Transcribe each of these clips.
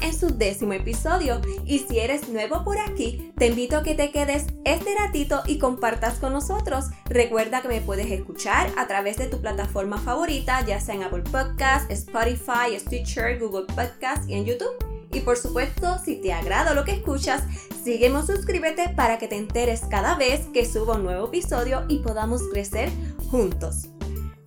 En su décimo episodio y si eres nuevo por aquí, te invito a que te quedes este ratito y compartas con nosotros. Recuerda que me puedes escuchar a través de tu plataforma favorita, ya sea en Apple Podcasts, Spotify, Stitcher, Google Podcasts y en YouTube. Y por supuesto, si te agrada lo que escuchas, sígueme suscríbete para que te enteres cada vez que subo un nuevo episodio y podamos crecer juntos.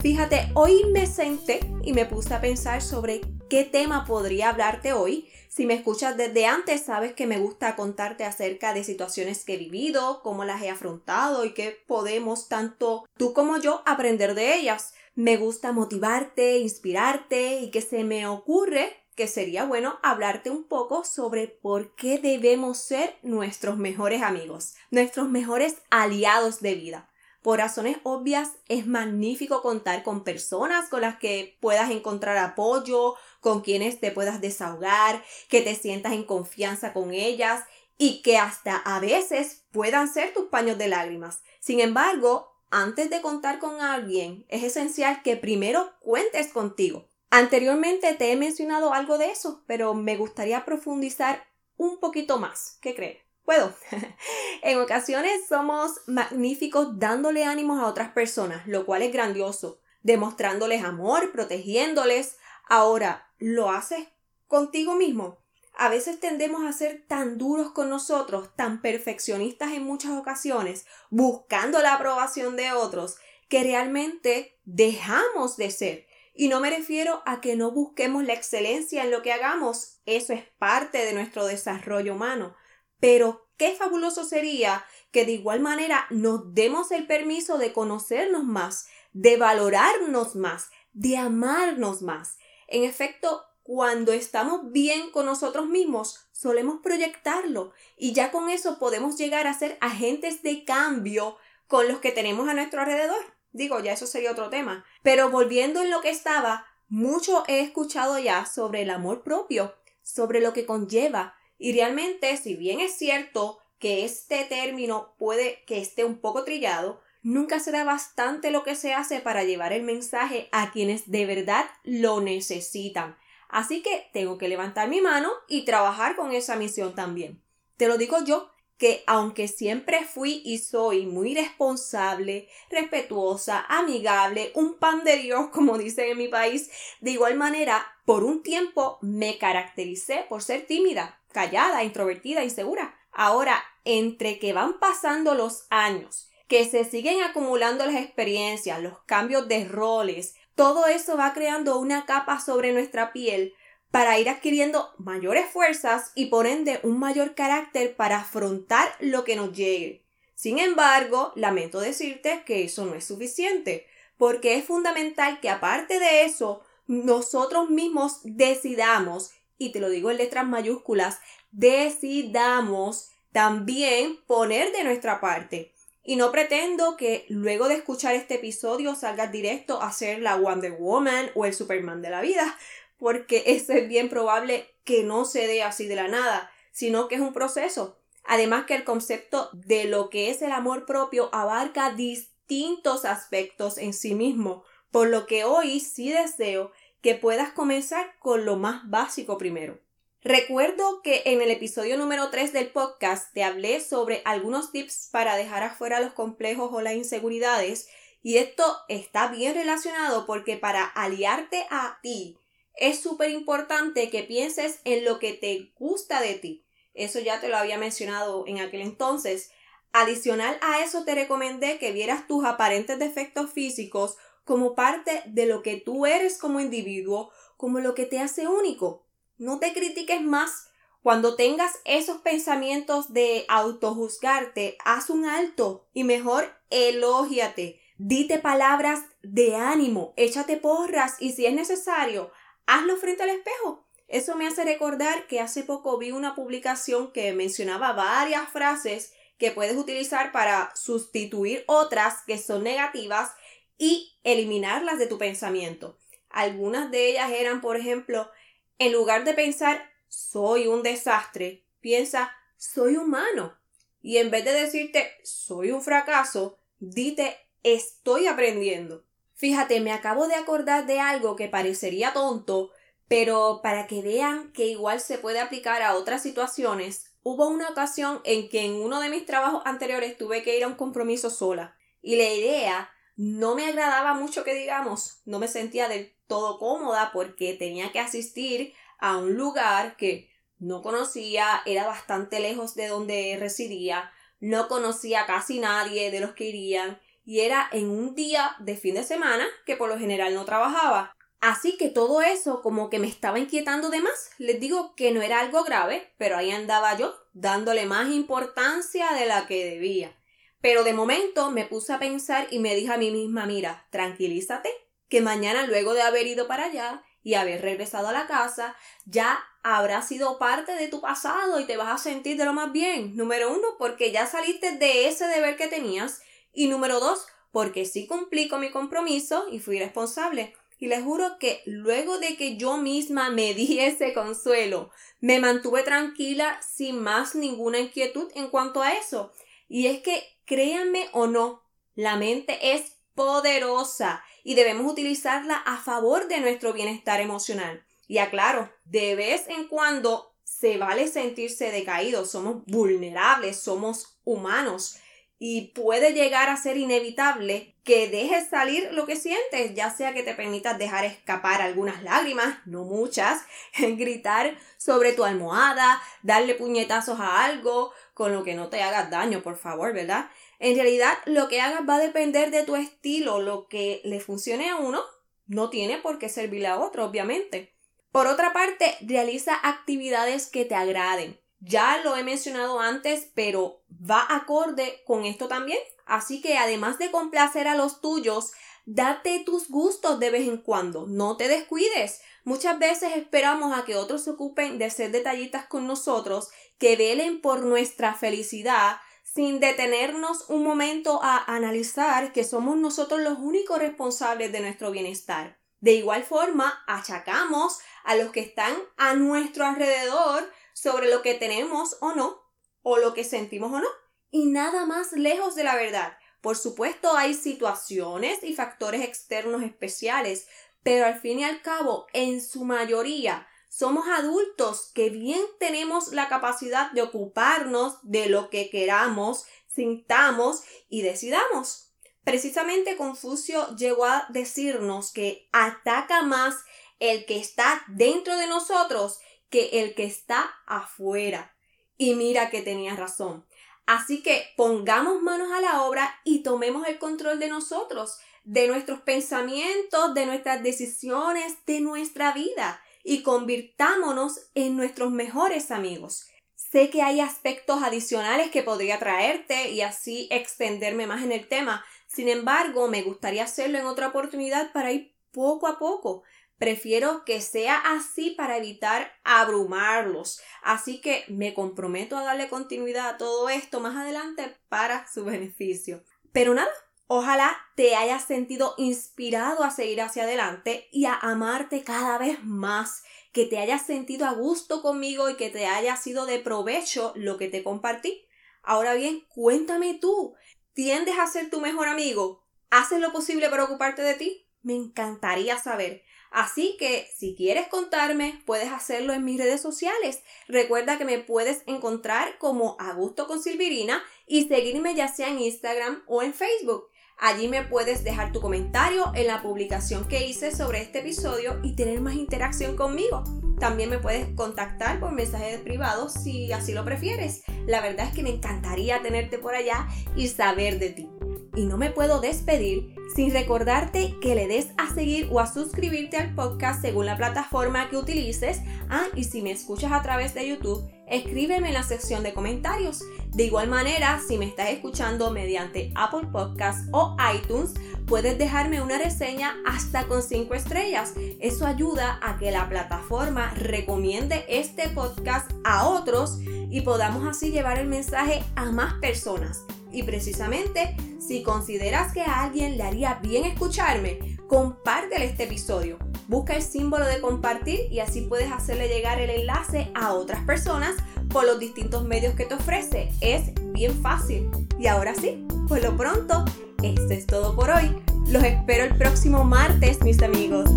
Fíjate, hoy me senté y me puse a pensar sobre qué tema podría hablarte hoy. Si me escuchas desde antes, sabes que me gusta contarte acerca de situaciones que he vivido, cómo las he afrontado y qué podemos tanto tú como yo aprender de ellas. Me gusta motivarte, inspirarte y que se me ocurre que sería bueno hablarte un poco sobre por qué debemos ser nuestros mejores amigos, nuestros mejores aliados de vida. Por razones obvias, es magnífico contar con personas con las que puedas encontrar apoyo, con quienes te puedas desahogar, que te sientas en confianza con ellas y que hasta a veces puedan ser tus paños de lágrimas. Sin embargo, antes de contar con alguien, es esencial que primero cuentes contigo. Anteriormente te he mencionado algo de eso, pero me gustaría profundizar un poquito más. ¿Qué crees? Puedo. en ocasiones somos magníficos dándole ánimos a otras personas, lo cual es grandioso, demostrándoles amor, protegiéndoles. Ahora, ¿lo haces contigo mismo? A veces tendemos a ser tan duros con nosotros, tan perfeccionistas en muchas ocasiones, buscando la aprobación de otros, que realmente dejamos de ser. Y no me refiero a que no busquemos la excelencia en lo que hagamos, eso es parte de nuestro desarrollo humano, pero qué fabuloso sería que de igual manera nos demos el permiso de conocernos más, de valorarnos más, de amarnos más. En efecto, cuando estamos bien con nosotros mismos, solemos proyectarlo y ya con eso podemos llegar a ser agentes de cambio con los que tenemos a nuestro alrededor. Digo, ya eso sería otro tema. Pero volviendo en lo que estaba, mucho he escuchado ya sobre el amor propio, sobre lo que conlleva, y realmente, si bien es cierto que este término puede que esté un poco trillado, nunca será bastante lo que se hace para llevar el mensaje a quienes de verdad lo necesitan. Así que tengo que levantar mi mano y trabajar con esa misión también. Te lo digo yo, que aunque siempre fui y soy muy responsable, respetuosa, amigable, un pan de Dios, como dicen en mi país, de igual manera, por un tiempo me caractericé por ser tímida callada, introvertida, insegura. Ahora, entre que van pasando los años, que se siguen acumulando las experiencias, los cambios de roles, todo eso va creando una capa sobre nuestra piel para ir adquiriendo mayores fuerzas y por ende un mayor carácter para afrontar lo que nos llegue. Sin embargo, lamento decirte que eso no es suficiente, porque es fundamental que aparte de eso, nosotros mismos decidamos y te lo digo en letras mayúsculas, decidamos también poner de nuestra parte. Y no pretendo que luego de escuchar este episodio salgas directo a ser la Wonder Woman o el Superman de la vida, porque eso es bien probable que no se dé así de la nada, sino que es un proceso. Además que el concepto de lo que es el amor propio abarca distintos aspectos en sí mismo, por lo que hoy sí deseo que puedas comenzar con lo más básico primero. Recuerdo que en el episodio número 3 del podcast te hablé sobre algunos tips para dejar afuera los complejos o las inseguridades y esto está bien relacionado porque para aliarte a ti es súper importante que pienses en lo que te gusta de ti. Eso ya te lo había mencionado en aquel entonces. Adicional a eso te recomendé que vieras tus aparentes defectos físicos como parte de lo que tú eres como individuo, como lo que te hace único. No te critiques más. Cuando tengas esos pensamientos de autojuzgarte, haz un alto y mejor elógiate. Dite palabras de ánimo, échate porras y si es necesario, hazlo frente al espejo. Eso me hace recordar que hace poco vi una publicación que mencionaba varias frases que puedes utilizar para sustituir otras que son negativas y eliminarlas de tu pensamiento. Algunas de ellas eran, por ejemplo, en lugar de pensar soy un desastre, piensa soy humano. Y en vez de decirte soy un fracaso, dite estoy aprendiendo. Fíjate, me acabo de acordar de algo que parecería tonto, Pero para que vean que igual se puede aplicar a otras situaciones, hubo una ocasión en que en uno de mis trabajos anteriores tuve que ir a un compromiso sola. Y la idea no me agradaba mucho que digamos, no me sentía del todo cómoda porque tenía que asistir a un lugar que no conocía, era bastante lejos de donde residía, no conocía casi nadie de los que irían y era en un día de fin de semana que por lo general no trabajaba. Así que todo eso como que me estaba inquietando de más. Les digo que no era algo grave, pero ahí andaba yo dándole más importancia de la que debía. Pero de momento me puse a pensar y me dije a mí misma, mira, tranquilízate, que mañana luego de haber ido para allá y haber regresado a la casa, ya habrá sido parte de tu pasado y te vas a sentir de lo más bien. Número uno, porque ya saliste de ese deber que tenías. Y número dos, porque sí cumplí con mi compromiso y fui responsable. Y les juro que luego de que yo misma me di ese consuelo, me mantuve tranquila sin más ninguna inquietud en cuanto a eso. Y es que, créanme o no, la mente es poderosa y debemos utilizarla a favor de nuestro bienestar emocional. Y aclaro, de vez en cuando se vale sentirse decaído, somos vulnerables, somos humanos y puede llegar a ser inevitable que dejes salir lo que sientes, ya sea que te permitas dejar escapar algunas lágrimas, no muchas, gritar sobre tu almohada, darle puñetazos a algo, con lo que no te hagas daño, por favor, ¿verdad? En realidad, lo que hagas va a depender de tu estilo, lo que le funcione a uno no tiene por qué servirle a otro, obviamente. Por otra parte, realiza actividades que te agraden. Ya lo he mencionado antes, pero va acorde con esto también. Así que además de complacer a los tuyos, date tus gustos de vez en cuando. No te descuides. Muchas veces esperamos a que otros se ocupen de ser detallistas con nosotros, que velen por nuestra felicidad, sin detenernos un momento a analizar que somos nosotros los únicos responsables de nuestro bienestar. De igual forma, achacamos a los que están a nuestro alrededor sobre lo que tenemos o no, o lo que sentimos o no, y nada más lejos de la verdad. Por supuesto, hay situaciones y factores externos especiales, pero al fin y al cabo, en su mayoría, somos adultos que bien tenemos la capacidad de ocuparnos de lo que queramos, sintamos y decidamos. Precisamente Confucio llegó a decirnos que ataca más el que está dentro de nosotros que el que está afuera. Y mira que tenía razón. Así que pongamos manos a la obra y tomemos el control de nosotros, de nuestros pensamientos, de nuestras decisiones, de nuestra vida y convirtámonos en nuestros mejores amigos. Sé que hay aspectos adicionales que podría traerte y así extenderme más en el tema. Sin embargo, me gustaría hacerlo en otra oportunidad para ir poco a poco. Prefiero que sea así para evitar abrumarlos. Así que me comprometo a darle continuidad a todo esto más adelante para su beneficio. Pero nada, Ojalá te hayas sentido inspirado a seguir hacia adelante y a amarte cada vez más, que te hayas sentido a gusto conmigo y que te haya sido de provecho lo que te compartí. Ahora bien, cuéntame tú, ¿tiendes a ser tu mejor amigo? ¿Haces lo posible para ocuparte de ti? Me encantaría saber. Así que si quieres contarme, puedes hacerlo en mis redes sociales. Recuerda que me puedes encontrar como Agusto con Silvirina y seguirme ya sea en Instagram o en Facebook. Allí me puedes dejar tu comentario en la publicación que hice sobre este episodio y tener más interacción conmigo. También me puedes contactar por mensajes privados si así lo prefieres. La verdad es que me encantaría tenerte por allá y saber de ti. Y no me puedo despedir sin recordarte que le des a seguir o a suscribirte al podcast según la plataforma que utilices. Ah, y si me escuchas a través de YouTube, escríbeme en la sección de comentarios. De igual manera, si me estás escuchando mediante Apple Podcasts o iTunes, puedes dejarme una reseña hasta con 5 estrellas. Eso ayuda a que la plataforma recomiende este podcast a otros y podamos así llevar el mensaje a más personas. Y precisamente, si consideras que a alguien le haría bien escucharme, compártele este episodio. Busca el símbolo de compartir y así puedes hacerle llegar el enlace a otras personas por los distintos medios que te ofrece. Es bien fácil. Y ahora sí, por lo pronto, esto es todo por hoy. Los espero el próximo martes, mis amigos.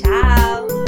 Chao.